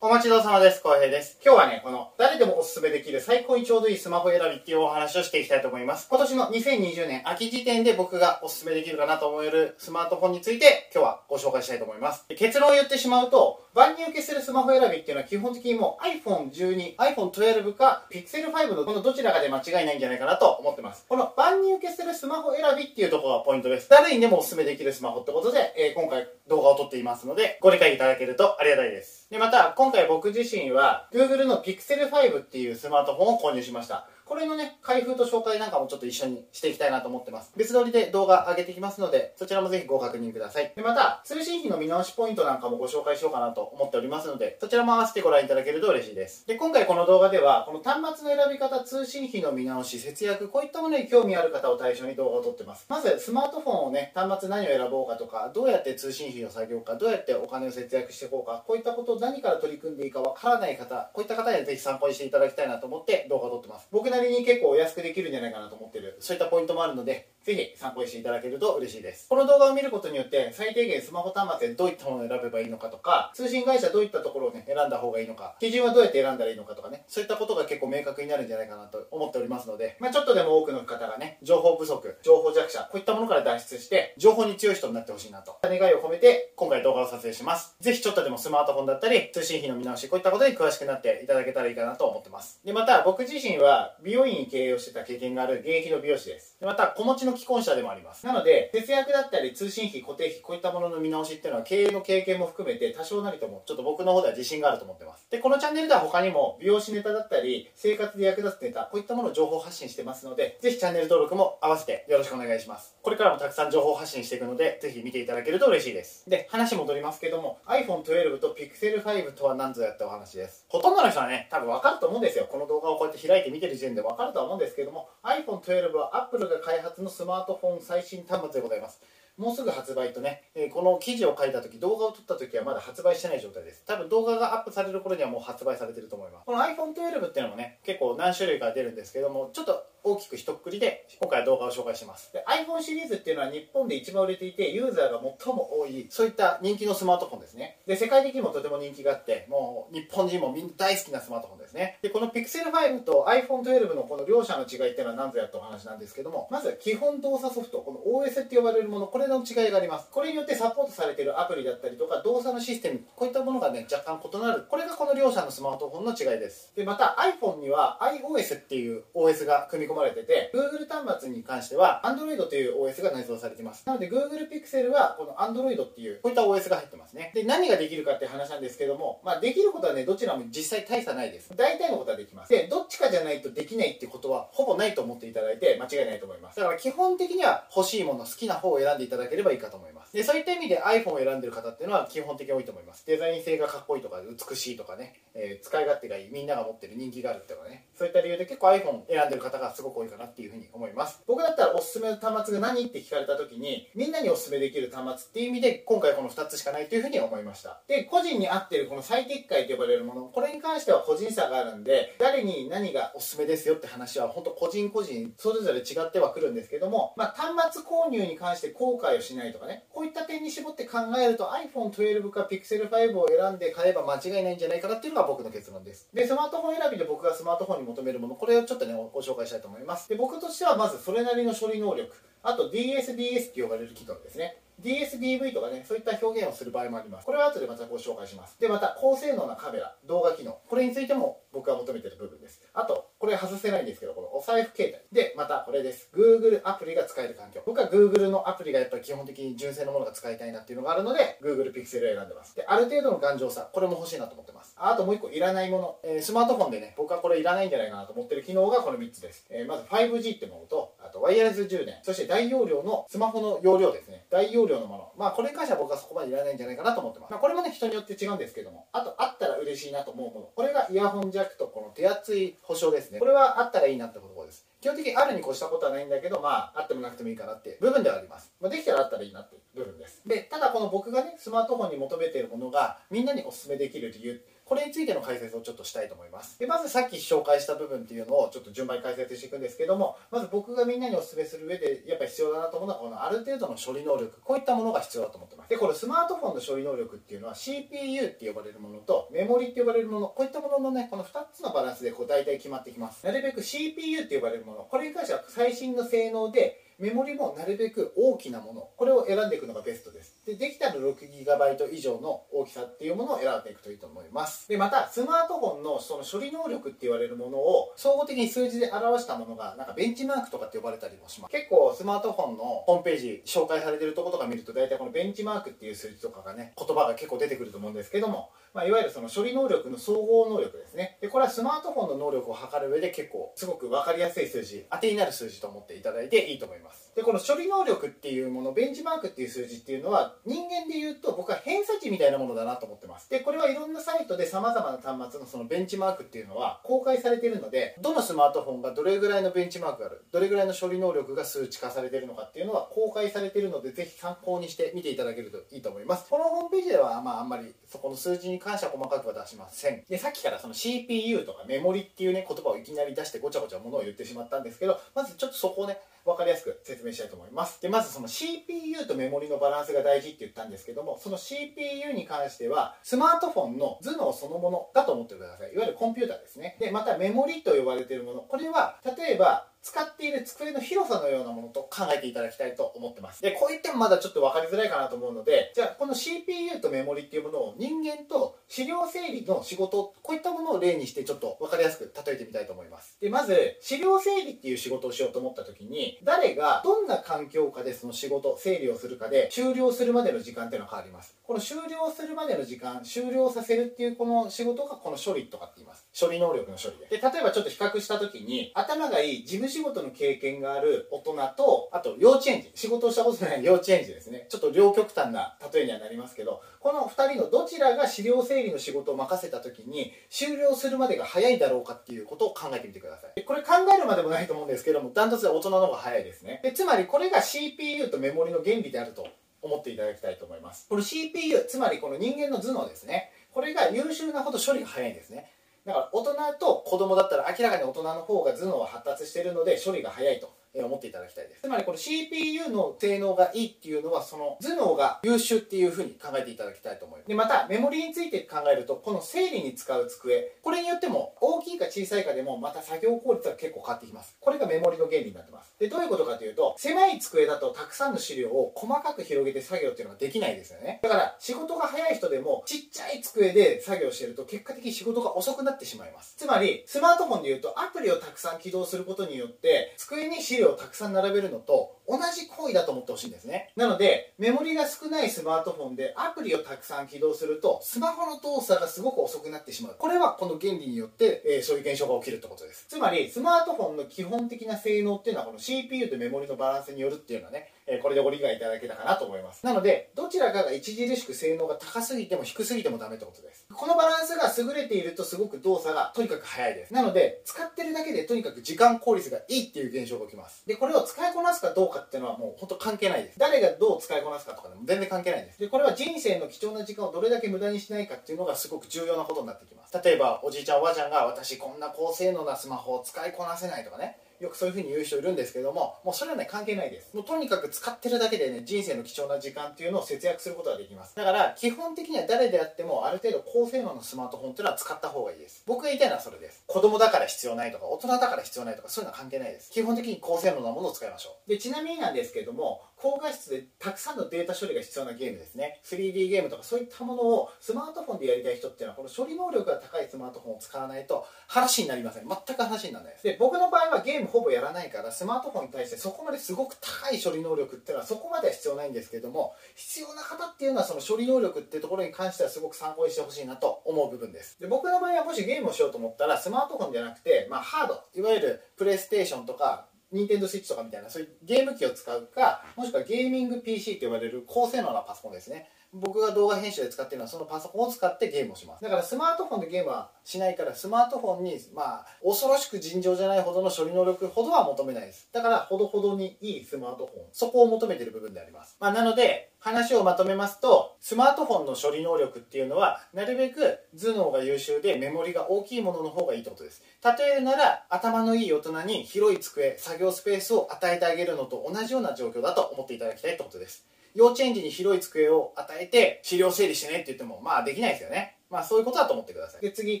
お待ちどうさまです。浩平です。今日はね、この誰でもおすすめできる最高にちょうどいいスマホ選びっていうお話をしていきたいと思います。今年の2020年秋時点で僕がおすすめできるかなと思えるスマートフォンについて今日はご紹介したいと思います。結論を言ってしまうと、万人受けするスマホ選びっていうのは基本的にもう iPhone12、iPhone12 か Pixel5 のこのどちらかで間違いないんじゃないかなと思ってます。この万人受けするスマホ選びっていうところがポイントです。誰にでもおすすめできるスマホってことで、えー今回動画を撮っていますので、ご理解いただけるとありがたいです。で、また、今回僕自身は、Google の Pixel 5っていうスマートフォンを購入しました。これのね、開封と紹介なんかもちょっと一緒にしていきたいなと思ってます。別撮りで動画上げていきますので、そちらもぜひご確認ください。で、また、通信費の見直しポイントなんかもご紹介しようかなと思っておりますので、そちらも合わせてご覧いただけると嬉しいです。で、今回この動画では、この端末の選び方、通信費の見直し、節約、こういったものに興味ある方を対象に動画を撮ってます。まず、スマートフォンをね、端末何を選ぼうかとか、どうやって通信費を下げようか、どうやってお金を節約していこうか、こういったことを何から取り組んでいいかわからない方、こういった方にはぜひ参考にしていただきたいなと思って動画を撮ってます。僕なりに結構お安くできるんじゃないかなと思ってる、そういったポイントもあるので、ぜひ参考にしていただけると嬉しいです。この動画を見ることによって、最低限スマホ端末でどういったものを選べばいいのかとか、通信会社どういったところをね、選んだ方がいいのか、基準はどうやって選んだらいいのかとかね、そういったことが結構明確になるんじゃないかなと思っておりますので、まあちょっとでも多くの方がね、情報不足、情報弱者、こういったものから脱出して、情報に強い人になってほしいなと、願いを込めて、今回動画を撮影します。ぜひちょっとでもスマートフォンだったり、通信費の見直し、こういったことに詳しくなっていただけたらいいかなと思ってます。で、また僕自身は美容院に経営をしてた経験がある現役の美容師です。でまた、子持ちの既婚者でもあります。なので、節約だったり通信費、固定費、こういったものの見直しっていうのは経営の経験も含めて多少なりともちょっと僕の方では自信があると思ってます。で、このチャンネルでは他にも美容師ネタだったり、生活で役立つネタ、こういったものを情報発信してますので、ぜひチャンネル登録も合わせてよろしくお願いします。これからもたくさん情報発信していくので、ぜひ見ていただけると嬉しいです。で、話戻りますけども、iPhone12 と Pixel5 とは何ぞやったお話です。ほとんどの人はね、多分わかると思うんですよ。この動画をこうやって開いて見てる時点ででわかるとは思うんですけども、iPhone12 は Apple が開発のスマートフォン最新端末でございます。もうすぐ発売とね、えーこの記事を書いた時動画を撮った時はまだ発売してない状態です多分動画がアップされる頃にはもう発売されてると思いますこの iPhone12 っていうのもね結構何種類か出るんですけどもちょっと大きく一括りで今回は動画を紹介します。で iPhone シリーズっていうのは日本で一番売れていてユーザーが最も多い。そういった人気のスマートフォンですね。で世界的にもとても人気があってもう日本人もみんな大好きなスマートフォンですね。でこの Pixel5 と iPhone12 のこの両者の違いっていうのは何ぞやってお話なんですけどもまず基本動作ソフトこの OS って呼ばれるものこれの違いがあります。これによってサポートされているアプリだったりとか動作のシステムこういったものがね若干異なる。これがこの両者のスマートフォンの違いです。でまた iPhone には iOS っていう OS が組み込まれてて Google 端末に関しては Android という OS が内蔵されてます。なので Google Pixel はこの Android っていうこういった OS が入ってますね。で何ができるかって話なんですけどもまあできることはねどちらも実際大差ないです。大体のことはできます。でどっちかじゃないとできないってことはほぼないと思っていただいて間違いないと思います。だから基本的には欲しいもの好きな方を選んでいただければいいかと思います。でそういった意味で iPhone を選んでる方っていうのは基本的に多いと思います。デザイン性がかっこいいとか美しいとかね、えー使い勝手がいい。みんなが持ってる人気があるっていうかね。そういった理由で結構 iPhone 選んでる方がすごく多いかなっていうふうに思います。僕だったらおすすめの端末が何って聞かれた時にみんなにおすすめできる端末っていう意味で今回この2つしかないというふうに思いました。で個人に合ってるこの最適解と呼ばれるものこれに関しては個人差があるんで誰に何がおすすめですよって話は本当個人個人それぞれ違ってはくるんですけども、まあ、端末購入に関して後悔をしないとかねこういった点に絞って考えると iPhone12 か Pixel5 を選んで買えば間違いないんじゃないかなっていうのが僕の結論です。でスマートフォン選びで僕がスマートフォンに求めるものこれをちょっとねご紹介したいと思います。思いますで僕としてはまずそれなりの処理能力あと DSDS って呼ばれる機能ですね DSDV とかね、そういった表現をする場合もあります。これは後でまたご紹介します。で、また、高性能なカメラ、動画機能。これについても僕が求めてる部分です。あと、これ外せないんですけど、このお財布携帯。で、またこれです。Google アプリが使える環境。僕は Google のアプリがやっぱり基本的に純正のものが使いたいなっていうのがあるので、Google Pixel を選んでます。で、ある程度の頑丈さ。これも欲しいなと思ってます。あともう一個いらないもの。えースマートフォンでね、僕はこれいらないんじゃないかなと思ってる機能がこの3つです。えーまず 5G ってものと、あとワイヤレス充電。そして大容量のスマホの容量ですね。大容量のもの。まあこれに関しては僕はそこまでいらないんじゃないかなと思ってます。まあこれもね、人によって違うんですけども。あと、あったら嬉しいなと思うもの。これがイヤホン弱とこの手厚い保証ですね。これはあったらいいなってことです。基本的にあるに越したことはないんだけど、まあ、あってもなくてもいいかなって部分ではあります。まあ、できたらあったらいいなっていう部分です。で、ただこの僕がね、スマートフォンに求めているものが、みんなにお勧めできる理由、これについての解説をちょっとしたいと思います。でまずさっき紹介した部分っていうのをちょっと順番に解説していくんですけどもまず僕がみんなにお勧めする上でやっぱり必要だなと思うのはこのある程度の処理能力こういったものが必要だと思ってます。でこれスマートフォンの処理能力っていうのは CPU って呼ばれるものとメモリって呼ばれるものこういったもののねこの2つのバランスでこう大体決まってきます。なるべく CPU って呼ばれるものこれに関しては最新の性能でメモリもなるべく大きなものこれを選んでいくのがベストです。でできたら 6GB 以上の大きさっていうものを選んでいくといいと思います。でまたスマートフォンのその処理能力って言われるものを総合的に数字で表したものがなんかベンチマークとかって呼ばれたりもします。結構スマートフォンのホームページ紹介されてるとことか見ると大体このベンチマークっていう数字とかがね言葉が結構出てくると思うんですけどもまあ、いわゆるその処理能力の総合能力ですね。でこれはスマートフォンの能力を測る上で結構すごく分かりやすい数字当てになる数字と思っていただいていいと思います。でこの処理能力っていうものベンチマークっていう数字っていうのは人間で言うと僕は偏差値みたいなものだなと思ってます。でこれはいろんなサイトで様々な端末のそのベンチマークっていうのは公開されているのでどのスマートフォンがどれぐらいのベンチマークがあるどれぐらいの処理能力が数値化されているのかっていうのは公開されているのでぜひ参考にして見ていただけるといいと思います。このホームページではまああんまりそこの数字に関しては細かくは出しません。でさっきからその CPU とかメモリっていうね言葉をいきなり出してごちゃごちゃものを言ってしまったんですけどまずちょっとそこをね分かりやすく説明したいと思います。でまずその CPU とメモリのバランスが大事って言ったんですけどもその CPU に関してはスマートフォンの頭脳そのものだと思ってください。いわゆるコンピューターですね。でまたメモリと呼ばれているもの。これは例えば使っている机の広さのようなものと考えていただきたいと思ってます。でこういってもまだちょっと分かりづらいかなと思うのでじゃあこの CPU とメモリっていうものを人間と資料整理の仕事こういったものを例にしてちょっと分かりやすく例えてみたいと思います。でまず資料整理っていう仕事をしようと思った時に誰がどんな環境下でその仕事整理をするかで終了するまでの時間っていうのは変わります。この終了するまでの時間終了させるっていうこの仕事がこの処理とかって言います。処理能力の処理で。で例えばちょっと比較した時に頭がいい事務仕事の経験がある大人とあと幼稚園児。仕事をしたことない幼稚園児ですね。ちょっと両極端な例えにはなりますけどこの2人のどちらが資料整理の仕事を任せた時に終了するまでが早いだろうかっていうことを考えてみてください。これ考えるまでもないと思うんですけどもダントツで大人の方が早いですね。でつまりこれが CPU とメモリの原理であると思っていただきたいと思います。この CPU つまりこの人間の頭脳ですね。これが優秀なほど処理が早いんですね。だから大人と子供だったら明らかに大人の方が頭脳は発達しているので処理が早いと。思っていただきたいです。つまりこの CPU の性能がいいっていうのはその頭脳が優秀っていうふうに考えていただきたいと思います。でまたメモリについて考えるとこの整理に使う机これによっても大きいか小さいかでもまた作業効率が結構変わってきます。これがメモリの原理になってます。でどういうことかというと狭い机だとたくさんの資料を細かく広げて作業っていうのができないですよね。だから仕事が早い人でもちっちゃい机で作業してると結果的に仕事が遅くなってしまいます。つまりスマートフォンでいうとアプリをたくさん起動することによって机に資料をたくさん並べるのと同じ行為だと思ってほしいんですね。なのでメモリが少ないスマートフォンでアプリをたくさん起動するとスマホの動作がすごく遅くなってしまう。これはこの原理によって、えー、そういう現象が起きるってことです。つまりスマートフォンの基本的な性能っていうのはこの CPU とメモリのバランスによるっていうのはねえこれでご理解いただけたかなと思います。なのでどちらかが著しく性能が高すぎても低すぎてもダメってことです。このバランスが優れているとすごく動作がとにかく早いです。なので使ってるだけでとにかく時間効率がいいっていう現象が起きます。でこれを使いこなすかどうかっていうのはもう本当関係ないです。誰がどう使いこなすかとかでも全然関係ないです。でこれは人生の貴重な時間をどれだけ無駄にしないかっていうのがすごく重要なことになってきます。例えばおじいちゃんおばあちゃんが私こんな高性能なスマホを使いこなせないとかね。よくそういうふうに言う人いるんですけどももうそれはね関係ないです。もうとにかく使ってるだけでね人生の貴重な時間っていうのを節約することができます。だから基本的には誰であってもある程度高性能のスマートフォンっていうのは使った方がいいです。僕が言いたいのはそれです。子供だから必要ないとか大人だから必要ないとかそういうのは関係ないです。基本的に高性能なものを使いましょう。でちなみになんですけども高画質でたくさんのデータ処理が必要なゲームですね。3D ゲームとかそういったものをスマートフォンでやりたい人っていうのはこの処理能力が高いスマートフォンを使わないと話になりません。全く話にならないです。で僕の場合はゲームほぼやらないからスマートフォンに対してそこまですごく高い処理能力っていうのはそこまでは必要ないんですけども必要な方っていうのはその処理能力っていうところに関してはすごく参考にしてほしいなと思う部分です。で僕の場合はもしゲームをしようと思ったらスマートフォンじゃなくて、まあ、ハード。いわゆるプレイステーションとかニンテンドスイッチとかみたいなそういうゲーム機を使うかもしくはゲーミング PC と呼ばれる高性能なパソコンですね。僕が動画編集で使ってるのはそのパソコンを使ってゲームをします。だからスマートフォンでゲームはしないからスマートフォンにまあ恐ろしく尋常じゃないほどの処理能力ほどは求めないです。だからほどほどにいいスマートフォン。そこを求めてる部分であります、まあ、なので話をまとめますとスマートフォンの処理能力っていうのはなるべく頭脳が優秀でメモリが大きいものの方がいいってことです。例えるなら頭のいい大人に広い机作業スペースを与えてあげるのと同じような状況だと思っていただきたいってことです。幼稚園児に広い机を与えて資料整理してねって言ってもまあできないですよね。まあそういうことだと思ってください。で次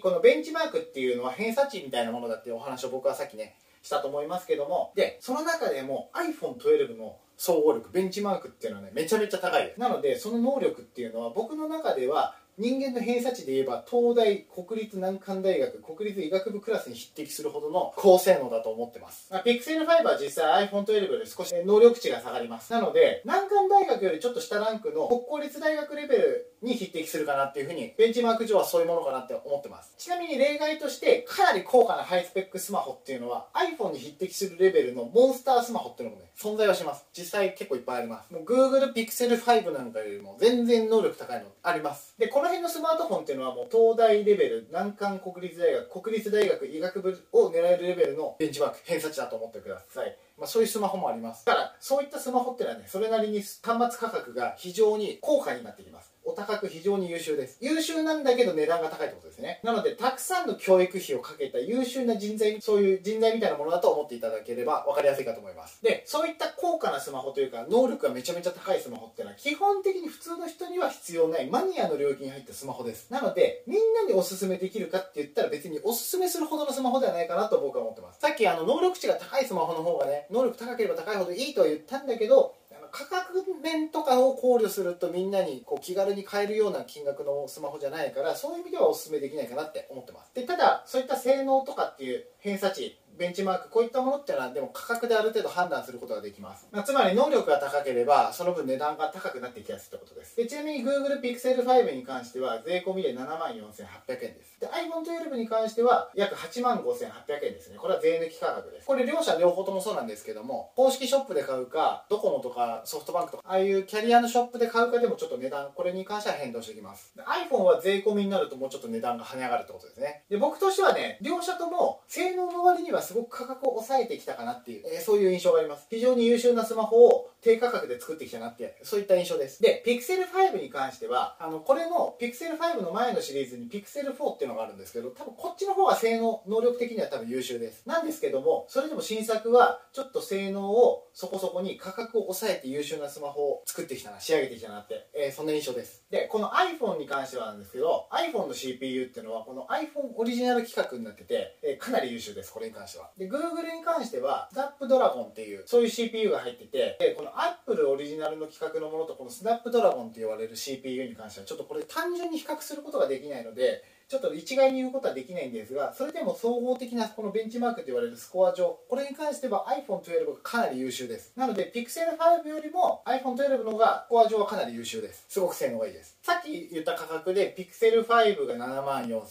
このベンチマークっていうのは偏差値みたいなものだっていうお話を僕はさっきねしたと思いますけども。でその中でも iPhone12 の総合力ベンチマークっていうのはねめちゃめちゃ高いです。なのでその能力っていうのは僕の中では人間の偏差値で言えば東大国立難関大学国立医学部クラスに匹敵するほどの高性能だと思ってます、まあ、ピクセル5は実際 iPhone12 で少し能力値が下がります。なので難関大学よりちょっと下ランクの国公立大学レベルに匹敵するかなっていうふうにベンチマーク上はそういうものかなって思ってます。ちなみに例外としてかなり高価なハイスペックスマホっていうのは iPhone に匹敵するレベルのモンスタースマホっていうのもね存在はします。実際結構いっぱいあります。もう Google Pixel 5なんかよりも全然能力高いのあります。でこの辺のスマートフォンっていうのはもう東大レベル難関国立大学国立大学医学部を狙えるレベルのベンチマーク偏差値だと思ってください。まあ、そういうスマホもあります。だからそういったスマホってのはねそれなりに端末価格が非常に高価になってきます。お高く非常に優秀です。優秀なんだけど値段が高いってことですね。なのでたくさんの教育費をかけた優秀な人材そういう人材みたいなものだと思っていただければ分かりやすいかと思います。でそういった高価なスマホというか能力がめちゃめちゃ高いスマホってのは基本的に普通の人には必要ないマニアの領域に入ったスマホです。なのでみんなにおすすめできるかって言ったら別におすすめするほどのスマホではないかなと僕は思ってます。さっきあの能力値が高いスマホの方がね能力高ければ高いほどいいとは言ったんだけど価格面とかを考慮するとみんなにこう気軽に買えるような金額のスマホじゃないからそういう意味ではおすすめできないかなって思ってます。でただそういった性能とかっていう偏差値ベンチマークこういったものってのはでも価格である程度判断することができます、まあ、つまり能力が高ければその分値段が高くなっていきやすいってことです。でちなみに Google Pixel 5に関しては税込みで7万4800円です。で iPhone12 に関しては約8万5800円ですね。これは税抜き価格です。これ両者両方ともそうなんですけども公式ショップで買うかドコモとかソフトバンクとかああいうキャリアのショップで買うかでもちょっと値段これに関しては変動してきます。iPhone は税込みになるともうちょっと値段が跳ね上がるってことですね。で僕としてはね両者とも性能の割にはすごく価格を抑えてきたかなっていう、えー、そういう印象があります。非常に優秀なスマホを低価格で作ってきたなってそういった印象です。で Pixel 5に関してはあのこれの Pixel 5の前のシリーズに Pixel 4っていうのがあるんですけど多分こっちの方が性能能力的には多分優秀です。なんですけどもそれでも新作はちょっと性能をそこそこに価格を抑えて優秀なスマホを作ってきたな仕上げてきたなって、えー、そんな印象です。でこの iPhone に関してはなんですけど iPhone の CPU っていうのはこの iPhone オリジナル規格になってて、えー、かなり優秀です。これに関しては。で Google に関しては Snapdragon っていうそういう CPU が入っててでこの Apple オリジナルの規格のものとこの Snapdragon って言われる CPU に関してはちょっとこれ単純に比較することができないのでちょっと一概に言うことはできないんですがそれでも総合的なこのベンチマークと言われるスコア上これに関しては iPhone12 がかなり優秀です。なので Pixel 5よりも iPhone12 の方がスコア上はかなり優秀です。すごく性能がいいです。さっき言った価格で Pixel 5が7万4800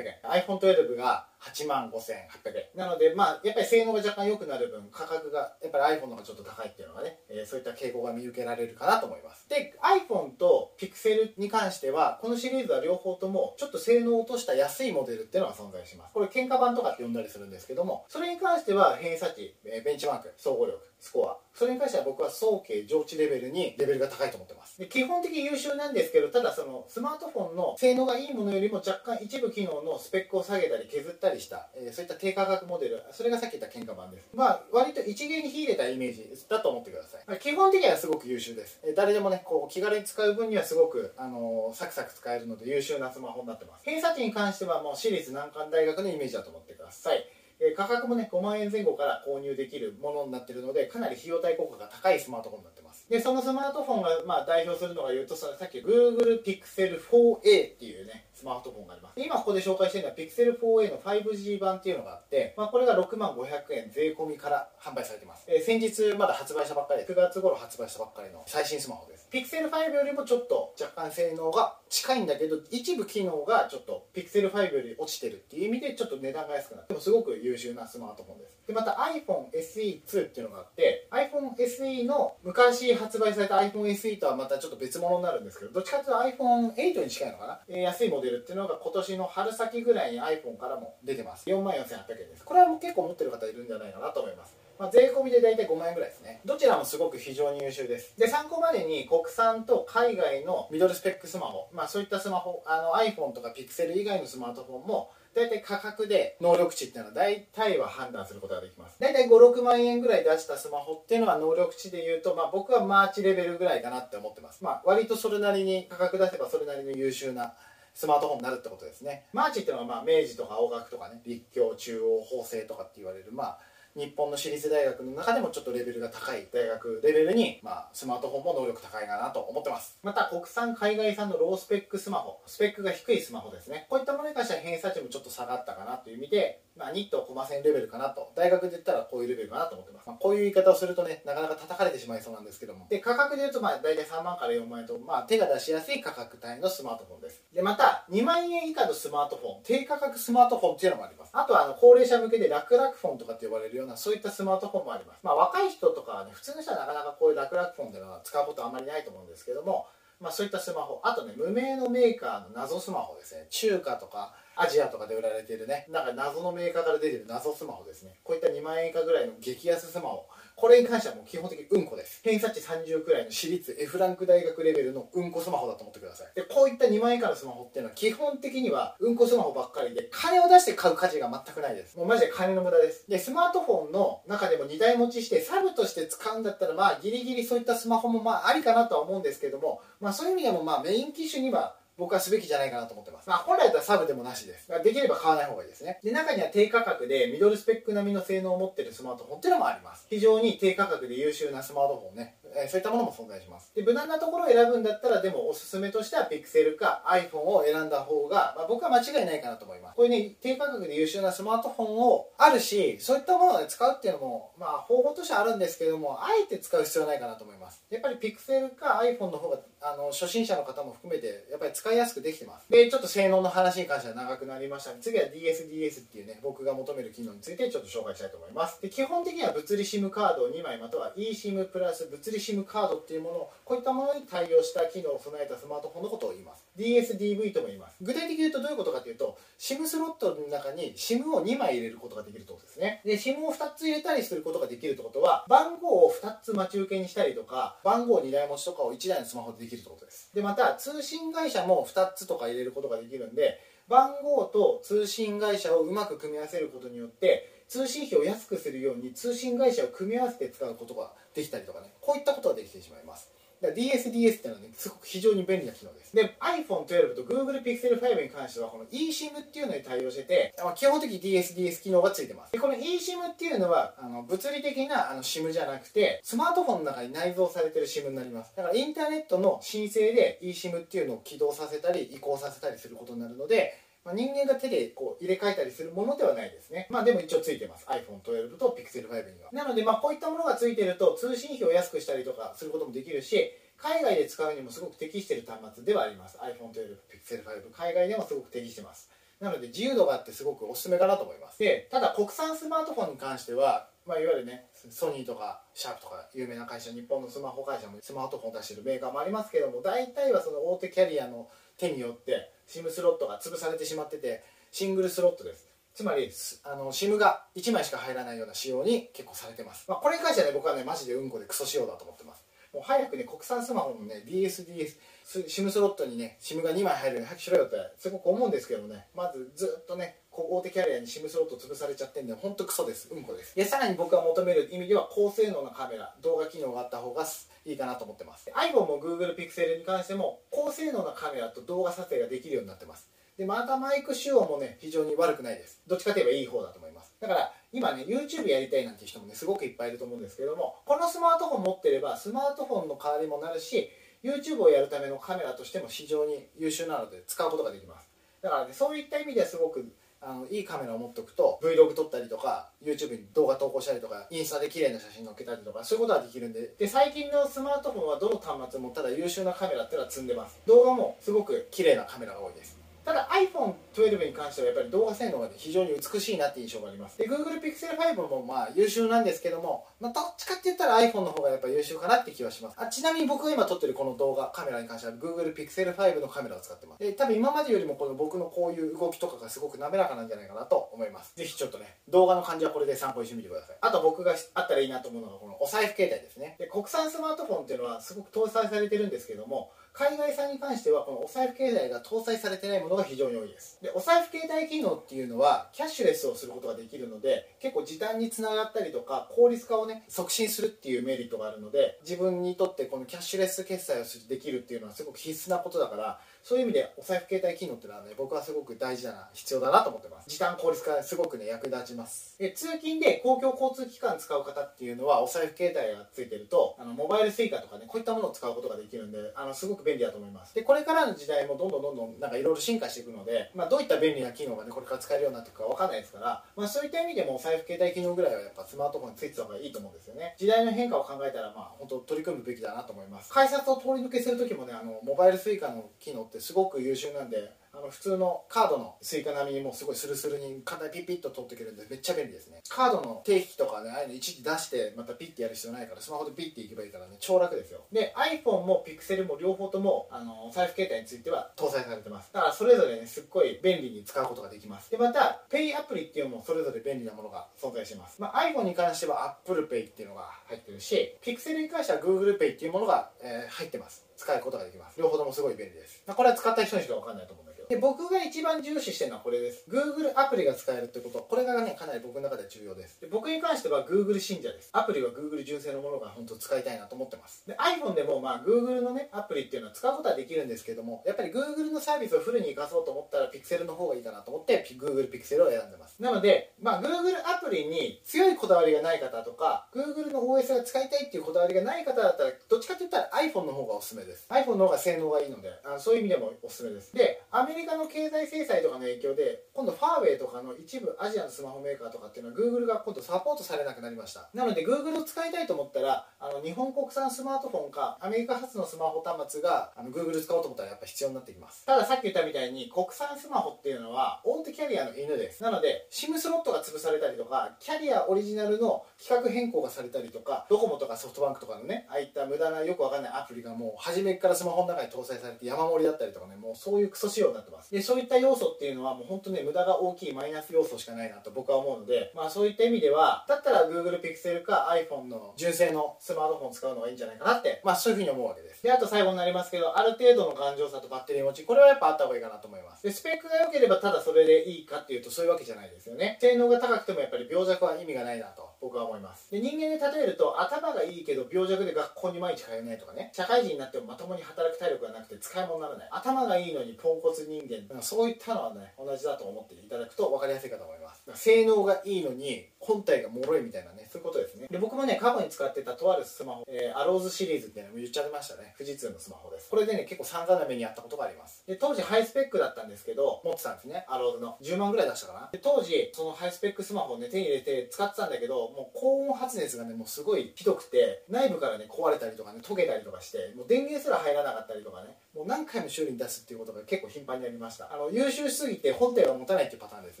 円。iPhone12 が8万5800円。なのでまあやっぱり性能が若干良くなる分価格がやっぱり iPhone の方がちょっと高いっていうのがね、えー、そういった傾向が見受けられるかなと思います。で iPhone と Pixel に関してはこのシリーズは両方ともちょっと性能を落とした安いモデルっていうのが存在します。これ喧嘩版とかって呼んだりするんですけどもそれに関しては偏差値ベンチマーク総合力。スコア。それに関しては僕は早期上智レベルにレベルが高いと思ってます。で基本的に優秀なんですけどただそのスマートフォンの性能がいいものよりも若干一部機能のスペックを下げたり削ったりした、えー、そういった低価格モデル。それがさっき言った喧嘩版です。まあ割と一芸に秀でたイメージだと思ってください、まあ、基本的にはすごく優秀です、えー、誰でもねこう気軽に使う分にはすごく、あのー、サクサク使えるので優秀なスマホになってます。偏差値に関してはもう私立難関大学のイメージだと思ってください。え価格もね5万円前後から購入できるものになってるのでかなり費用対効果が高いスマートフォンになってます。でそのスマートフォンがまあ代表するのが言うとさっき Google Pixel 4a っていうねスマートフォンがあります。今ここで紹介しているのは Pixel 4a の 5G 版っていうのがあって、まあ、これが6万500円税込みから販売されています、えー、先日まだ発売したばっかりで9月頃発売したばっかりの最新スマホです。Pixel 5よりもちょっと若干性能が近いんだけど一部機能がちょっと Pixel 5より落ちてるっていう意味でちょっと値段が安くなってもすごく優秀なスマートフォンです。でまた iPhone SE2 っていうのがあって iPhone SE の昔発売された iPhone SE とはまたちょっと別物になるんですけどどっちかというと iPhone8 に近いのかな、えー、安いモデルっていうのが今年の春先ぐらいに iPhone からも出てます。4万4800円です。これはもう結構持ってる方いるんじゃないかなと思います。まあ、税込みで大体5万円ぐらいですね。どちらもすごく非常に優秀です。で参考までに国産と海外のミドルスペックスマホ、まあ、そういったスマホあの iPhone とか Pixel 以外のスマートフォンも大体価格で能力値っていうのは大体は判断することができます。大体56万円ぐらい出したスマホっていうのは能力値で言うと、まあ、僕はマーチレベルぐらいかなって思ってます。まあ割とそれなりに価格出せばそれなりに優秀なスマートフォンになるってことですね。マーチっていうのはまあ明治とか青学とかね立教中央法政とかって言われるまあ日本の私立大学の中でもちょっとレベルが高い大学レベルに、まあ、スマートフォンも能力高いかなと思ってます。また国産海外産のロースペックスマホスペックが低いスマホですね。こういったものに関しては偏差値もちょっと下がったかなという意味でまあ、ニットコマ線レベルかなと。大学で言ったらこういうレベルかなと思ってます、まあ、こういう言い方をするとねなかなか叩かれてしまいそうなんですけども。で価格で言うとまあ大体3万から4万円と、まあ、手が出しやすい価格帯のスマートフォンです。でまた2万円以下のスマートフォン低価格スマートフォンっていうのもあります。あとはあの高齢者向けで楽々フォンとかって呼ばれるようなそういったスマートフォンもあります。まあ若い人とかね普通の人はなかなかこういう楽々フォンっていうのは使うことはあまりないと思うんですけどもまあ、そういったスマホ。あとね無名のメーカーの謎スマホですね。中華とかアジアとかで売られているね。なんか謎のメーカーから出てる謎スマホですね。こういった2万円以下ぐらいの激安スマホ。これに関してはもう基本的にうんこです。偏差値30くらいの私立 F ランク大学レベルのうんこスマホだと思ってください。でこういった2万円以下のスマホっていうのは基本的にはうんこスマホばっかりで金を出して買う価値が全くないです。もうマジで金の無駄です。でスマートフォンの中でも2台持ちしてサブとして使うんだったらまあギリギリそういったスマホもまあありかなとは思うんですけどもまあそういう意味でもまあメイン機種には僕はすべきじゃないかなと思ってます。まあ、本来だったらサブでもなしです。できれば買わない方がいいですね。で、中には低価格でミドルスペック並みの性能を持ってるスマートフォンっていうのもあります。非常に低価格で優秀なスマートフォンね、え、そういったものも存在します。で、無難なところを選ぶんだったら、でもおすすめとしては Pixel か iPhone を選んだ方が、まあ、僕は間違いないかなと思います。こういうね、低価格で優秀なスマートフォンをあるし、そういったものを、使うっていうのも、まあ、方法としてはあるんですけども、あえて使う必要ないかなと思います。やっぱり Pixel か iPhone の方があの初心者の方も含めてやっぱり使いやすくできてますでちょっと性能の話に関しては長くなりました次は DSDS っていうね僕が求める機能についてちょっと紹介したいと思いますで基本的には物理 SIM カードを2枚または eSIM プラス物理 SIM カードっていうものをこういったものに対応した機能を備えたスマートフォンのことを言います。DSDV とも言います。具体的に言うとどういうことかというと SIM スロットの中に SIM を2枚入れることができるってことですね。で SIM を2つ入れたりすることができるってことは番号を2つ待ち受けにしたりとか番号2台持ちとかを1台のスマホでできるってことです。でまた通信会社も2つとか入れることができるんで番号と通信会社をうまく組み合わせることによって通信費を安くするように通信会社を組み合わせて使うことができたりとかねこういったことができてしまいますだから DSDS っていうのはね、すごく非常に便利な機能です。で、iPhone12 と Google Pixel 5に関しては、この eSIM っていうのに対応してて、基本的に DSDS 機能がついてます。で、この eSIM っていうのは、あの物理的なあの SIM じゃなくて、スマートフォンの中に内蔵されてる SIM になります。だからインターネットの申請で eSIM っていうのを起動させたり、移行させたりすることになるので、まあ、人間が手でこう入れ替えたりするものではないですね。まあでも一応ついてます。iPhone12 と Pixel 5には。なのでまあこういったものがついてると通信費を安くしたりとかすることもできるし、海外で使うにもすごく適している端末ではあります iPhone12 Pixel 5海外でもすごく適してますなので自由度があってすごくおすすめかなと思いますでただ国産スマートフォンに関してはまあ、いわゆるねソニーとかシャープとか有名な会社日本のスマホ会社もスマートフォンを出してるメーカーもありますけども大体はその大手キャリアの手によって SIM スロットが潰されてしまっててシングルスロットです。つまりあの SIM が1枚しか入らないような仕様に結構されてます、まあ、これに関してはね僕はねマジでうんこでクソ仕様だと思ってます。もう早くね国産スマホのね DSDS SIM スロットにね SIM が2枚入るように早くしろよってすごく思うんですけどねまずずっとね大手キャリアに SIM スロット潰されちゃってんでほんとクソです。うんこです。でさらに僕が求める意味では高性能なカメラ動画機能があった方がいいかなと思ってます。iPhone も Google Pixel に関しても高性能なカメラと動画撮影ができるようになってます。でまたマイク仕様もね非常に悪くないです。どっちかといえばいい方だと思います。だから今ね YouTube やりたいなんて人もねすごくいっぱいいると思うんですけどもこのスマートフォン持ってればスマートフォンの代わりもなるし YouTube をやるためのカメラとしても非常に優秀なので使うことができます。だからねそういった意味ですごくあのいいカメラを持っておくと Vlog 撮ったりとか YouTube に動画投稿したりとかインスタで綺麗な写真載っけたりとかそういうことはできるんで。で最近のスマートフォンはどの端末もただ優秀なカメラっていうのは積んでます。動画もすごく綺麗なカメラが多いです。ただ iPhone12 に関してはやっぱり動画性能が非常に美しいなって印象があります。で Google Pixel 5もまあ優秀なんですけども、まあ、どっちかって言ったら iPhone の方がやっぱ優秀かなって気はします。あちなみに僕が今撮ってるこの動画カメラに関しては Google Pixel 5のカメラを使ってます。で多分今までよりもこの僕のこういう動きとかがすごく滑らかなんじゃないかなと思います。ぜひちょっとね動画の感じはこれで参考にしてみてください。あと僕があったらいいなと思うのがこのお財布携帯ですね。で国産スマートフォンっていうのはすごく搭載されてるんですけども海外産に関してはこのお財布携帯が搭載されてないものが非常に多いです。でお財布携帯機能っていうのはキャッシュレスをすることができるので結構時短につながったりとか効率化をね促進するっていうメリットがあるので自分にとってこのキャッシュレス決済をできるっていうのはすごく必須なことだからそういう意味でお財布携帯機能っていうのはね僕はすごく大事だな必要だなと思ってます。時短効率化すごくね役立ちます。で通勤で公共交通機関使う方っていうのはお財布携帯がついてるとあのモバイル Suica とかねこういったものを使うことができるんであのすごく便利だと思います。でこれからの時代もどんどんどんどんなんかいろいろ進化していくので、まあ、どういった便利な機能がねこれから使えるようになっていくかわかんないですから、まあ、そういった意味でもお財布携帯機能ぐらいはやっぱスマートフォンについてた方がいいと思うんですよね。時代の変化を考えたらまあ本当取り組むべきだなと思います。改札を通り抜けする時もねあのモバイル Suica の機能ってすごく優秀なんであの普通のカードのスイカ並みにもうすごいスルスルに簡単にピッピッと取ってくれるんでめっちゃ便利ですね。カードの定期とかねああいうの一時出してまたピッてやる必要ないからスマホでピッていけばいいからね超楽ですよ。で iPhone も Pixel も両方ともあの財布携帯については搭載されてます。だからそれぞれねすっごい便利に使うことができます。でまた Pay アプリっていうのもそれぞれ便利なものが存在します、まあ、iPhone に関しては Apple Pay っていうのが入ってるし Pixel に関しては Google Pay っていうものが、えー、入ってます。使うことができます。両方ともすごい便利です、これは使った人にしか分かんないと思うんだけど。で僕が一番重視してるのはこれです。Google アプリが使えるってこと。これがねかなり僕の中で重要です。で僕に関しては Google 信者です。アプリは Google 純正のものが本当使いたいなと思ってます。で iPhone でもまあ Google のねアプリっていうのは使うことはできるんですけどもやっぱり Google のサービスをフルに活かそうと思ったら Pixel の方がいいかなと思って Google Pixel を選んでます。なのでまあ Google アプリに強いこだわりがない方とか Google の OS が使いたいっていうこだわりがない方だったらどっちかって言ったら iPhone の方がおすすめ。ですです。iPhone の方が性能がいいのであのそういう意味でもおすすめです。でアメリカの経済制裁とかの影響で今度ファーウェイとかの一部アジアのスマホメーカーとかっていうのは Google が今度サポートされなくなりました。なので Google を使いたいと思ったらあの日本国産スマートフォンかアメリカ発のスマホ端末があの Google 使おうと思ったらやっぱ必要になってきます。たださっき言ったみたいに国産スマホっていうのは大手キャリアの犬です。なので SIM スロットが潰されたりとかキャリアオリジナルの規格変更がされたりとかドコモとかソフトバンクとかのねああいった無駄なよくわかんないアプリがもう始初めからスマホの中に搭載されて山盛りだったりとかねもうそういうクソ仕様になってます。でそういった要素っていうのはもう本当ね無駄が大きいマイナス要素しかないなと僕は思うのでまあそういった意味ではだったら Google Pixel か iPhone の純正のスマートフォン使うのがいいんじゃないかなってまあそういうふうに思うわけです。であと最後になりますけどある程度の頑丈さとバッテリー持ちこれはやっぱあった方がいいかなと思います。でスペックが良ければただそれでいいかっていうとそういうわけじゃないですよね。性能が高くてもやっぱり病弱は意味がないなと。僕は思います。で人間で例えると頭がいいけど病弱で学校に毎日通えないとかね。社会人になってもまともに働く体力がなくて使い物にならない。頭がいいのにポンコツ人間。そういったのはね同じだと思っていただくと分かりやすいかと思います。性能がいいのに本体が脆いみたいなねそういうことですね。で僕もね過去に使ってたとあるスマホ、えー、アローズシリーズっていうのも言っちゃいましたね。富士通のスマホです。これでね結構散々な目にあったことがあります。で当時ハイスペックだったんですけど持ってたんですね。アローズの。10万ぐらい出したかな。で当時そのハイスペックスマホをね手に入れて使ってたんだけどもう高温発熱がねもうすごいひどくて内部からね壊れたりとかね溶けたりとかしてもう電源すら入らなかったりとかねもう何回も修理に出すっていうことが結構頻繁にありました。あの優秀すぎて本体が持たないっていうパターンです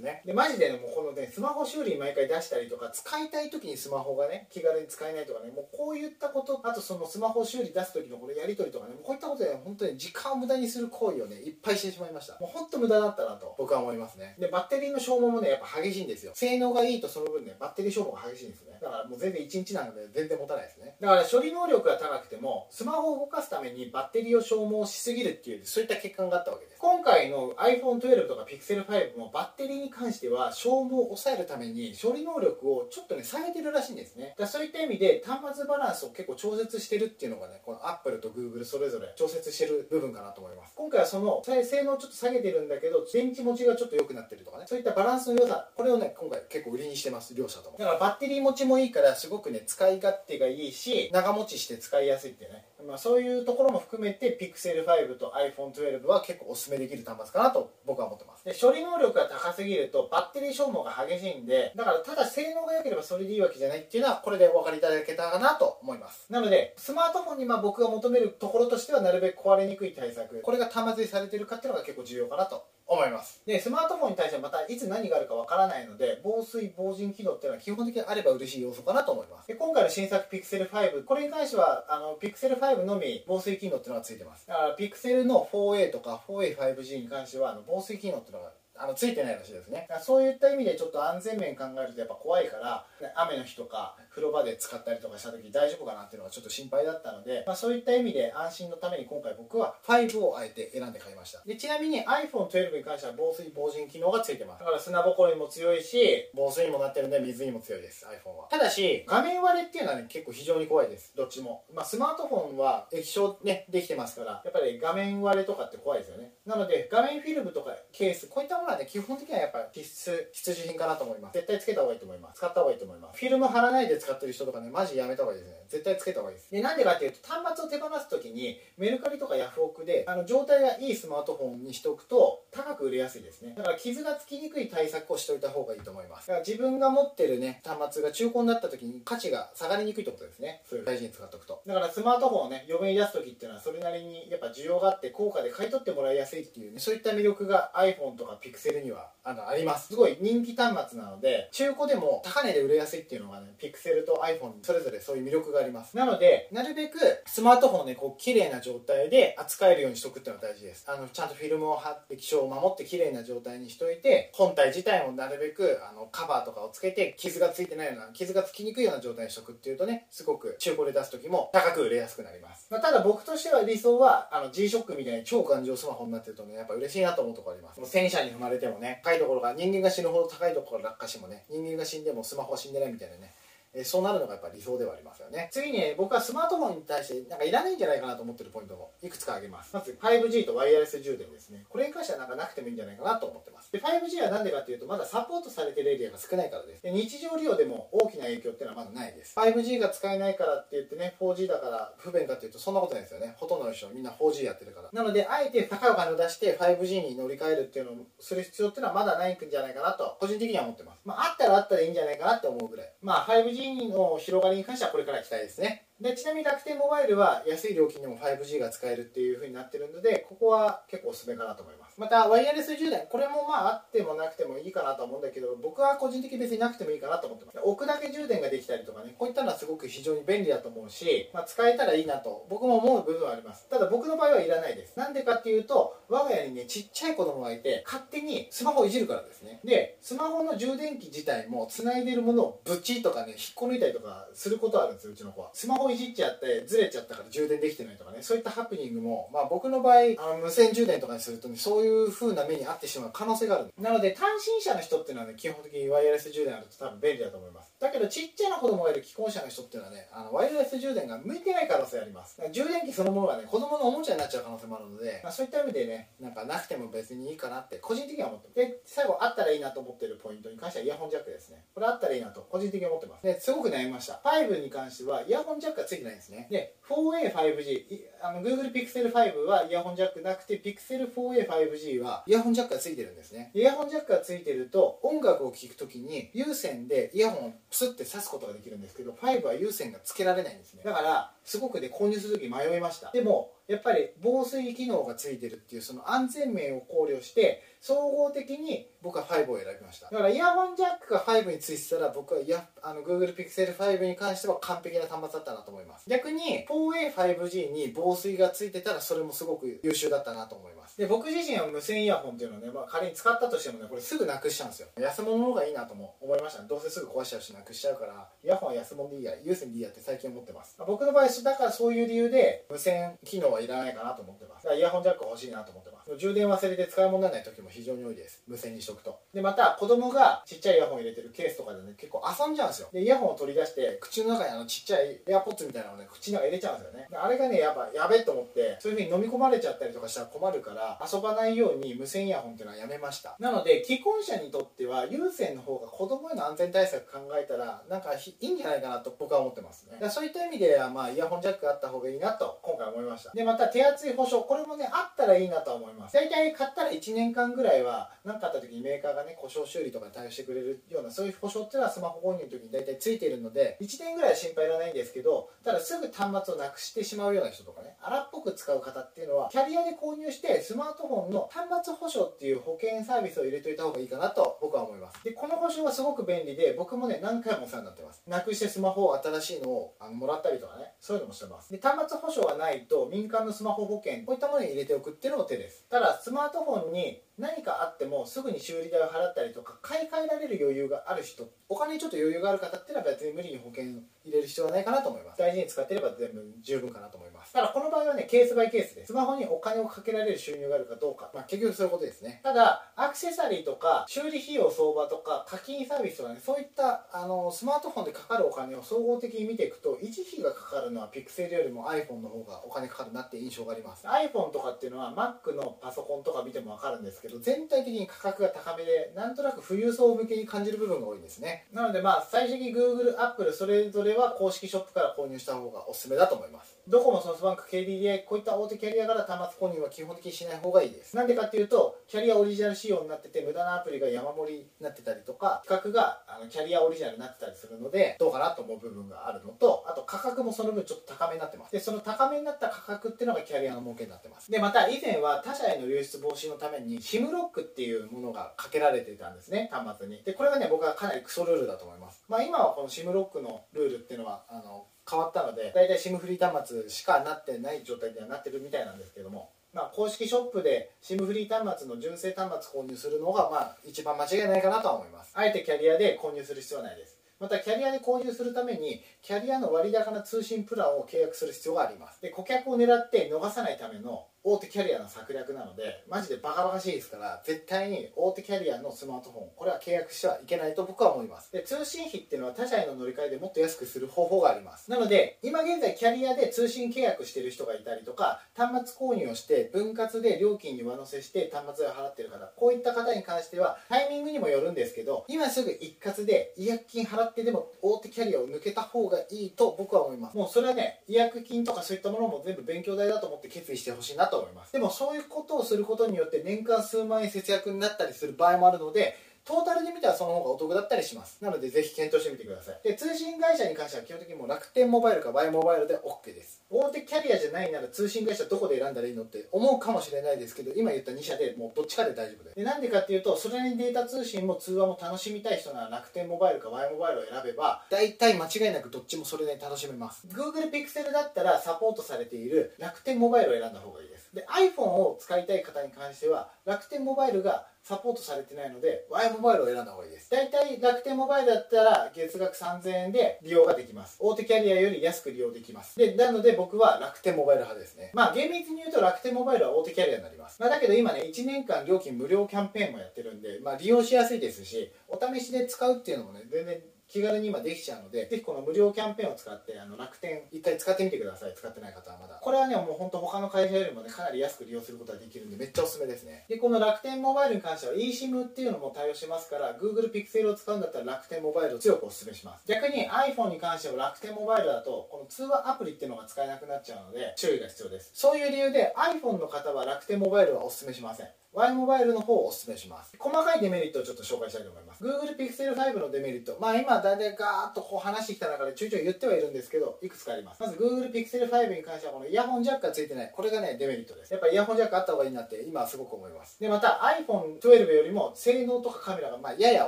ね。でマジでねもうこのねスマホ修理毎回出したりとか使いたい時にスマホがね気軽に使えないとかねもうこういったことあとそのスマホ修理出す時のこれやり取りとかねもうこういったことで本当に時間を無駄にする行為をねいっぱいしてしまいました。もう本当無駄だったなと僕は思いますね。でバッテリーの消耗もねやっぱ激しいんですよ。性能がいいとその分ねバッテリー消耗が激しいんですね。だからもう全然1日なので全然持たないですね。だから処理能力が高くてもスマホを動かすためにバッテリーを消耗しすぎるっていうそういった欠陥があったわけです。今回の iPhone12 とか Pixel5 もバッテリーに関しては消耗を抑えるために処理能力をちょっとね下げてるらしいんですね。だそういった意味で端末バランスを結構調節してるっていうのがねこの Apple と Google それぞれ調節してる部分かなと思います。今回はその性能をちょっと下げてるんだけど電池持ちがちょっと良くなってるとかねそういったバランスの良さこれをね今回結構売りにしてます両者とも。だからバッテリー持ちもいいからすごくね使い勝手がいいし長持ちして使いやすいってね。まあ、そういうところも含めて Pixel 5と iPhone12 は結構おすすめできる端末かなと僕は思ってます。で処理能力が高すぎるとバッテリー消耗が激しいんでだからただ性能が良ければそれでいいわけじゃないっていうのはこれでお分かりいただけたかなと思います。なのでスマートフォンにまあ僕が求めるところとしてはなるべく壊れにくい対策これが端末にされてるかっていうのが結構重要かなと思います。でスマートフォンに対してはまたいつ何があるかわからないので防水防塵機能っていうのは基本的にあれば嬉しい要素かなと思います。で今回の新作 Pixel 5これに関してはあの Pixel5 5のみ防水機能っていうのがついてます。だから Pixel の 4A とか 4A5G に関してはあの防水機能っていうのがあのついてないらしいですね。そういった意味でちょっと安全面考えるとやっぱ怖いから雨の日とか風呂場で使ったりとかした時大丈夫かなっていうのがちょっと心配だったので、まあ、そういった意味で安心のために今回僕は5をあえて選んで買いました。でちなみに iPhone12 に関しては防水防塵機能がついてます。だから砂ぼこりも強いし防水にもなってるんで水にも強いです iPhone は。ただし画面割れっていうのはね結構非常に怖いです。どっちも、まあ、スマートフォンは液晶ねできてますからやっぱり画面割れとかって怖いですよね。なので画面フィルムとかケースこういったものはね基本的にはやっぱ必須必需品かなと思います。絶対つけた方がいいと思います。使った方がいいと思います。フィルム貼らないで使ってる人とかねマジやめた方がいいですね。絶対つけた方がいいです。でなんでかっていうと端末を手放す時にメルカリとかヤフオクであの状態がいいスマートフォンにしておくと高く売れやすいですね。だから傷がつきにくい対策をしておいた方がいいと思います。だから自分が持ってるね端末が中古になった時に価値が下がりにくいってことですね。そういう大事に使っておくと。だからスマートフォンをね嫁に出す時っていうのはそれなりにやっぱ需要があって高価で買い取ってもらいやすいっていうねそういった魅力が iPhone とか Pixel にはあのあります。すごい人気端末なので中古でも高値で売れやすいっていうのがね Pixel と iPhone それぞれそういう魅力があります。なのでなるべくスマートフォンをねこう綺麗な状態で扱えるようにしとくっていうのが大事です。あのちゃんとフィルムを貼って気象を守って綺麗な状態にしといて本体自体もなるべくあのカバーとかをつけて傷がついてないような傷がつきにくいような状態にしとくっていうとねすごく中古で出す時も高く売れやすくなります、まあ、ただ僕としては理想はあの G-SHOCK みたいに超頑丈スマホになってるとねやっぱ嬉しいなと思うとこあります。もう戦車に踏まれてもね高いところが人間が死ぬほど高いところから落下してもね人間が死んでもスマホは死んでないみたいなね。えそうなるのがやっぱ理想ではありますよね。次に、僕はスマートフォンに対してなんかいらないんじゃないかなと思ってるポイントをいくつか挙げます。まず 5G とワイヤレス充電ですね。これに関してはなんかなくてもいいんじゃないかなと思ってます。で 5G は何でかっていうとまだサポートされてるエリアが少ないからです。で日常利用でも大きな影響っていうのはまだないです。5G が使えないからって言ってね 4G だから不便かっていうとそんなことないですよね。ほとんどの人みんな 4G やってるから。なのであえて高いお金を出して 5G に乗り換えるっていうのをする必要っていうのはまだないんじゃないかなと個人的には思ってます。まああったらあったらいいんじゃないかなって思うぐらい。まあ 5G の広がりに関してはこれから期待ですね。でちなみに楽天モバイルは安い料金でも 5G が使えるっていう風になってるのでここは結構おすすめかなと思います。またワイヤレス充電これもまああってもなくてもいいかなと思うんだけど僕は個人的に別になくてもいいかなと思ってます。置くだけ充電ができたりとかねこういったのはすごく非常に便利だと思うし、まあ、使えたらいいなと僕も思う部分はあります。ただ僕の場合はいらないです。なんでかっていうと我が家にねちっちゃい子供がいて勝手にスマホをいじるからですね。でスマホの充電器自体も繋いでるものをブチとかね引っこ抜いたりとかすることあるんですようちの子は。スマホいじっちゃってずれちゃったから充電できてないとかねそういったハプニングも、まあ、僕の場合あの無線充電とかにすると、ね、そういう風な目に遭ってしまう可能性がある。なので単身者の人っていうのはね基本的にワイヤレス充電あると多分便利だと思います。だけどちっちゃな子供がいる既婚者の人っていうのはねあのワイヤレス充電が向いてない可能性あります。充電器そのものがね子供のおもちゃになっちゃう可能性もあるので、まあ、そういった意味でねなんかなくても別にいいかなって個人的には思ってで最後あったらいいなと思ってるポイントに関してはイヤホンジャックですね。これあったらいいなと個人的に思ってます。ですごく悩みました。5に関してはイヤホンジャックがついてないんですね。で 4A5G あの Google Pixel 5はイヤホンジャックなくて Pixel 4A5G はイヤホンジャックがついてるんですね。イヤホンジャックがついてると音楽を聴くときに有線でイヤホンをスって刺すことができるんですけど5は有線がつけられないんですね。だからすごくね購入するとき迷いました。でもやっぱり防水機能がついてるっていうその安全面を考慮して総合的に僕は5を選びました。だからイヤホンジャックが5についてたら僕はイヤあの Google Pixel 5に関しては完璧な端末だったなと思います。逆に 4A5G に防水がついてたらそれもすごく優秀だったなと思います。で僕自身は無線イヤホンっていうのをね、まあ、仮に使ったとしてもねこれすぐなくしちゃうんですよ。安物の方がいいなとも思いました、ね、どうせすぐ壊しちゃうしなくしちゃうからイヤホンは安物でいいや有線でいいやって最近思ってます、僕の場合だからそういう理由で無線機能はいらないかなと思ってます。だからイヤホンジャック欲しいなと思ってます。充電忘れて使い物にならない時も非常に多いです。無線にしとくと。でまた子供がちっちゃいイヤホン入れてるケースとかでね結構遊んじゃうんですよ。でイヤホンを取り出して口の中にあのちっちゃいエアポッツみたいなのをね口の中入れちゃうんですよね。であれがねやっぱやべえと思ってそういう風に飲み込まれちゃったりとかしたら困るから遊ばないように無線イヤホンっていうのはやめました。なので既婚者にとっては有線の方が子供への安全対策考えたらなんかいいんじゃないかなと僕は思ってますね。だそういった意味ではまあイヤホンジャックあった方がいいなと今回思いました。でまた手厚い保証これもねあったらいいなと思います。大体買ったら1年間ぐらいは何かあった時にメーカーがね故障修理とかに対応してくれるようなそういう保証っていうのはスマホ購入の時に大体ついているので1年ぐらいは心配いらないんですけどただすぐ端末をなくしてしまうような人とかね荒っぽく使う方っていうのはキャリアで購入してスマートフォンの端末保証っていう保険サービスを入れといた方がいいかなと僕は思います。でこの保証はすごく便利で僕もね何回もお世話になってます。なくしてスマホを新しいのをあのもらったりとかねそういうのもしてます。で端末保証がないと民間のスマホ保険こういったものに入れておくっていうのも手です。ただスマートフォンに何かあってもすぐに修理代を払ったりとか買い替えられる余裕がある人お金にちょっと余裕がある方っていうのは別に無理に保険入れる必要はないかなと思います。大事に使ってれば全部十分かなと思います。ただこの場合はねケースバイケースでスマホにお金をかけられる収入があるかどうか、まあ、結局そういうことですね。ただアクセサリーとか修理費用相場とか課金サービスとかねそういったあのスマートフォンでかかるお金を総合的に見ていくと維持費がかかるのはピクセルよりも iPhone の方がお金かかるなって印象があります。iPhone とかっていうのは Mac のパソコンとか見ても分かるんですけど全体的に価格が高めでなんとなく富裕層向けに感じる部分が多いんですね。なのでまあ最終的に Google、Apple それぞれは公式ショップから購入した方がおすすめだと思います。ドコモ、ソフトバンク、KDDI こういった大手キャリアから端末購入は基本的にしない方がいいです。なんでかっていうとキャリアオリジナル仕様になってて無駄なアプリが山盛りになってたりとか規格があのキャリアオリジナルになってたりするのでどうかなと思う部分があるのとあと価格もその分ちょっと高めになってます。でその高めになった価格っていうのがキャリアの儲けになってます。でまた以前は他社への流出防止のために SIM ロックっていうものがかけられてたんですね端末に。でこれがね僕はかなりクソルールだと思います。まあ今はこの SIM ロックのルールっていうのはあの変わったので大体 SIM フリー端末しかなってない状態にはなってるみたいなんですけどもまあ、公式ショップで SIM フリー端末の純正端末購入するのが、まあ、一番間違いないかなとは思います。あえてキャリアで購入する必要はないです。またキャリアで購入するためにキャリアの割高な通信プランを契約する必要があります。で顧客を狙って逃さないための大手キャリアの策略なのでマジでバカバカしいですから絶対に大手キャリアのスマートフォンこれは契約してはいけないと僕は思います。で通信費っていうのは他社への乗り換えでもっと安くする方法があります。なので今現在キャリアで通信契約してる人がいたりとか端末購入をして分割で料金に上乗せして端末を払ってる方こういった方に関してはタイミングにもよるんですけど今すぐ一括で違約金払ってでも大手キャリアを抜けた方がいいと僕は思います。もうそれはね違約金とかそういったものも全部勉強代だと思って決意してほしいなと思います。でもそういうことをすることによって年間数万円節約になったりする場合もあるのでトータルで見たらその方がお得だったりします。なのでぜひ検討してみてください。で通信会社に関しては基本的にもう楽天モバイルか Y モバイルで OK です。大手キャリアじゃないなら通信会社どこで選んだらいいのって思うかもしれないですけど今言った2社でもうどっちかで大丈夫です。でなんでかっていうとそれにデータ通信も通話も楽しみたい人なら楽天モバイルか Y モバイルを選べば大体間違いなくどっちもそれで楽しめます。Google Pixel だったらサポートされている楽天モバイルを選んだ方がいいです。で iPhone を使いたい方に関しては楽天モバイルがサポートされてないので Y モバイルを選んだ方がいいです。大体楽天モバイルだったら月額3000円で利用ができます。大手キャリアより安く利用できます。でなので僕は楽天モバイル派ですね。まあ厳密に言うと楽天モバイルは大手キャリアになります、まあ、だけど今ね1年間料金無料キャンペーンもやってるんで、まあ、利用しやすいですしお試しで使うっていうのもね全然気軽に今できちゃうので、ぜひこの無料キャンペーンを使って、あの楽天、一回使ってみてください。使ってない方はまだ。これはね、もう本当他の会社よりもね、かなり安く利用することができるんで、めっちゃおすすめですね。で、この楽天モバイルに関しては eSIM っていうのも対応しますから、Google Pixel を使うんだったら楽天モバイルを強くおすすめします。逆に iPhone に関しては楽天モバイルだと、この通話アプリっていうのが使えなくなっちゃうので、注意が必要です。そういう理由で iPhone の方は楽天モバイルはおすすめしません。Y モバイルの方をおすすめします。細かいデメリットをちょっと紹介したいと思います。Google Pixel 5のデメリット。まあ今だいたいガーッとこう話してきた中でちょいちょい言ってはいるんですけどいくつかあります。まず Google Pixel 5に関してはこのイヤホンジャックがついてない。これがねデメリットです。やっぱイヤホンジャックあった方がいいなって今はすごく思います。でまた iPhone12 よりも性能とかカメラがまあやや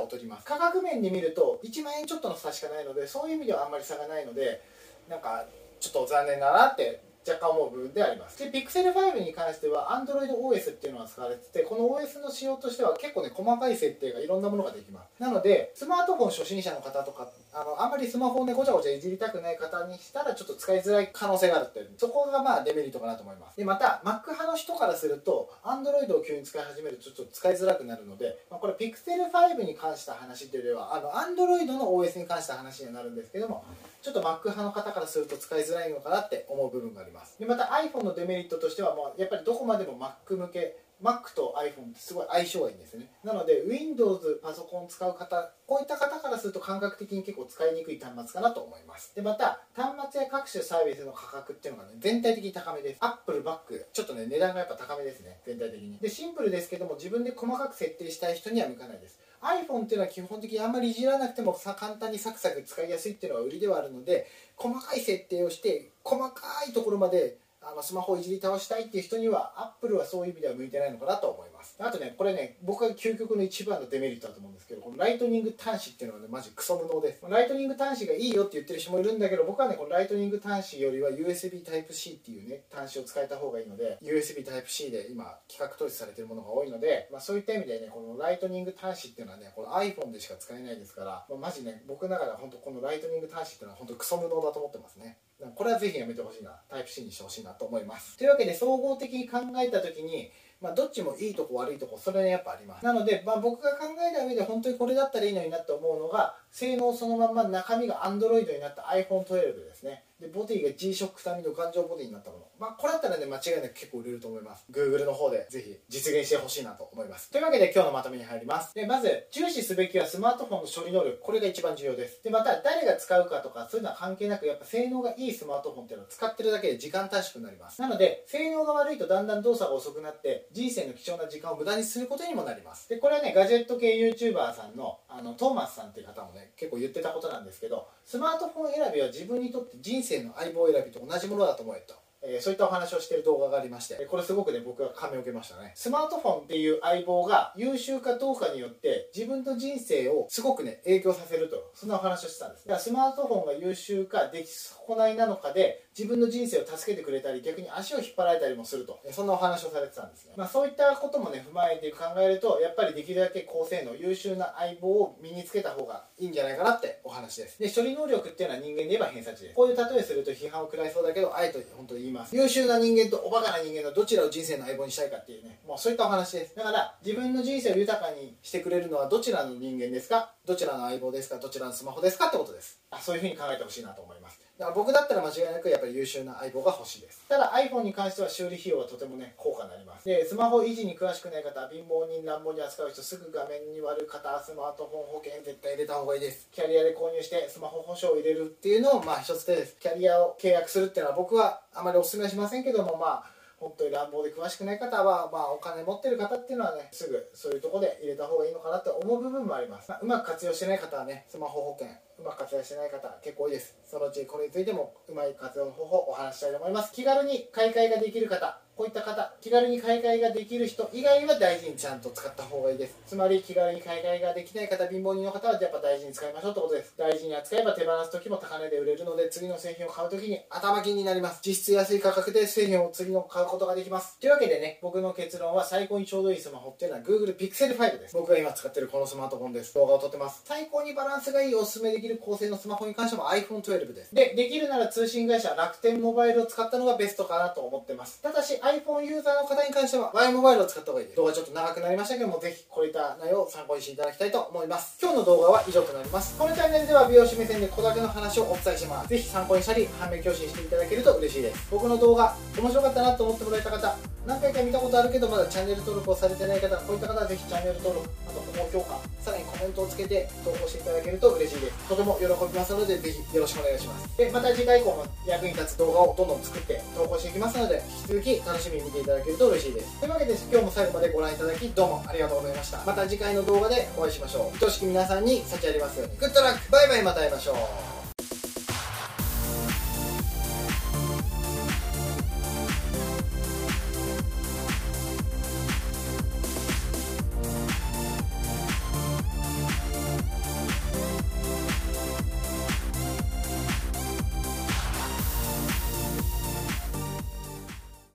劣ります。価格面で見ると1万円ちょっとの差しかないのでそういう意味ではあんまり差がないのでなんかちょっと残念だなって若干思う部分であります。で Pixel 5に関しては AndroidOS っていうのが使われててこの OS の仕様としては結構ね細かい設定がいろんなものができます。なのでスマートフォン初心者の方とかあのあんまりスマホをねごちゃごちゃいじりたくない方にしたらちょっと使いづらい可能性があるっていうそこがまあデメリットかなと思います。でまた Mac 派の人からすると Android を急に使い始めるとちょっと使いづらくなるので、まあ、これ Pixel 5に関した話というよりはあの Android の OS に関した話にはなるんですけどもちょっと Mac 派の方からすると使いづらいのかなって思う部分があります。でまた iPhone のデメリットとしてはもうやっぱりどこまでも Mac 向け Mac と iPhone ってすごい相性がいいんですね。なので Windows パソコンを使う方こういった方からすると感覚的に結構使いにくい端末かなと思います。でまた端末や各種サービスの価格っていうのがね全体的に高めです。Apple バックちょっとね値段がやっぱ高めですね。全体的に。でシンプルですけども自分で細かく設定したい人には向かないです。iPhone っていうのは基本的にあんまりいじらなくてもさ簡単にサクサク使いやすいっていうのが売りではあるので細かい設定をして細かいところまであのスマホをいじり倒したいっていう人にはアップルはそういう意味では向いてないのかなと思います。あとねこれね僕が究極の一番のデメリットだと思うんですけどこのライトニング端子っていうのはねマジクソ無能です。ライトニング端子がいいよって言ってる人もいるんだけど僕はねこのライトニング端子よりは USB Type-C っていうね端子を使えた方がいいので USB Type-C で今規格統一されてるものが多いので、まあ、そういった意味でねこのライトニング端子っていうのはねこの iPhone でしか使えないですから、まあ、マジね僕の中では本当このライトニング端子っていうのは本当クソ無能だと思ってますね。これはぜひやめてほしいな。タイプ C にしてほしいなと思います。というわけで総合的に考えた時にまあ、どっちもいいとこ悪いとこそれはやっぱあります。なので、まあ、僕が考えた上で本当にこれだったらいいのになって思うのが性能そのまま中身が Android になった iPhone12 ですね。でボディが G-SHOCK 並みの頑丈ボディになったもの。まあこれだったらね間違いなく結構売れると思います。Google の方でぜひ実現してほしいなと思います。というわけで今日のまとめに入ります。でまず重視すべきはスマートフォンの処理能力。これが一番重要です。でまた誰が使うかとかそういうのは関係なくやっぱ性能がいいスマートフォンっていうのを使ってるだけで時間短縮になります。なので性能が悪いとだんだん動作が遅くなって人生の貴重な時間を無駄にすることにもなります。でこれはねガジェット系 YouTuber さんのあのトーマスさんっていう方もね結構言ってたことなんですけどスマートフォン選びは自分にとって人生の相棒選びと同じものだと思えと。えー、そういったお話をしている動画がありましてこれすごくね僕は感銘を受けましたね。スマートフォンっていう相棒が優秀かどうかによって自分の人生をすごくね影響させるとそんなお話をしてたんです。だからスマートフォンが優秀か出来損ないなのかで自分の人生を助けてくれたり逆に足を引っ張られたりもすると。そんなお話をされてたんですね、まあ、そういったこともね踏まえて考えるとやっぱりできるだけ高性能優秀な相棒を身につけた方がいいんじゃないかなってお話です。で処理能力っていうのは人間で言えば偏差値でこういう例えすると批判を食らいそうだけどあえて本当に言います。優秀な人間とおバカな人間のどちらを人生の相棒にしたいかっていうね。もうそういったお話です。だから自分の人生を豊かにしてくれるのはどちらの人間ですか？どちらの相棒ですか？どちらのスマホですか？ってことです。あそういうふうに考えてほしいなと思います。だから僕だったら間違いなくやっぱり優秀な相棒が欲しいです。ただ iPhone に関しては修理費用はとてもね高価になります。でスマホ維持に詳しくない方貧乏人乱暴に扱う人すぐ画面に割る方スマートフォン保険絶対入れた方がいいです。キャリアで購入してスマホ保証を入れるっていうのもまあ一つ手です。キャリアを契約するっていうのは僕はあまりお勧めしませんけどもまあ本当に乱暴で詳しくない方は、まあ、お金持ってる方っていうのはねすぐそういうとこで入れた方がいいのかなと思う部分もあります、まあ、うまく活用してない方はねスマホ保険うまく活用してない方結構多いです。そのうちこれについてもうまい活用の方法をお話したいと思います。気軽に買い替えができる方こういった方気軽に買い替えができる人以外は大事にちゃんと使った方がいいです。つまり気軽に買い替えができない方貧乏人の方はやっぱ大事に使いましょうってことです。大事に扱えば手放す時も高値で売れるので次の製品を買う時に頭金になります。実質安い価格で製品を次の買うことができます。というわけでね僕の結論は最高にちょうどいいスマホっていうのは Google Pixel 5です。僕が今使ってるこのスマートフォンです。動画を撮ってます。最高にバランスがいいおすすめできる高性能スマホに関しても iPhone12 です。でできるなら通信会社楽天モバイルを使ったのがベストかなと思ってます。ただし iPhone ユーザーの方に関しては Y モバイルを使った方がいい。です動画ちょっと長くなりましたけどもぜひこういった内容を参考にしていただきたいと思います。今日の動画は以上となります。このチャンネルでは美容師目線で小だけの話をお伝えします。ぜひ参考にしたり反面教師にしていただけると嬉しいです。僕の動画面白かったなと思ってもらえた方何回か見たことあるけどまだチャンネル登録をされてない方こういった方はぜひチャンネル登録あと高評価さらにコメントをつけて投稿していただけると嬉しいです。とても喜びますのでぜひよろしくお願いします。でまた次回以降も役に立つ動画をどんどん作って投稿していきますので引き続き楽しみに見ていただけると嬉しいです。というわけで今日も最後までご覧いただきどうもありがとうございました。また次回の動画でお会いしましょう。愛しき皆さんに幸ありますように。グッドラックバイバイまた会いましょう。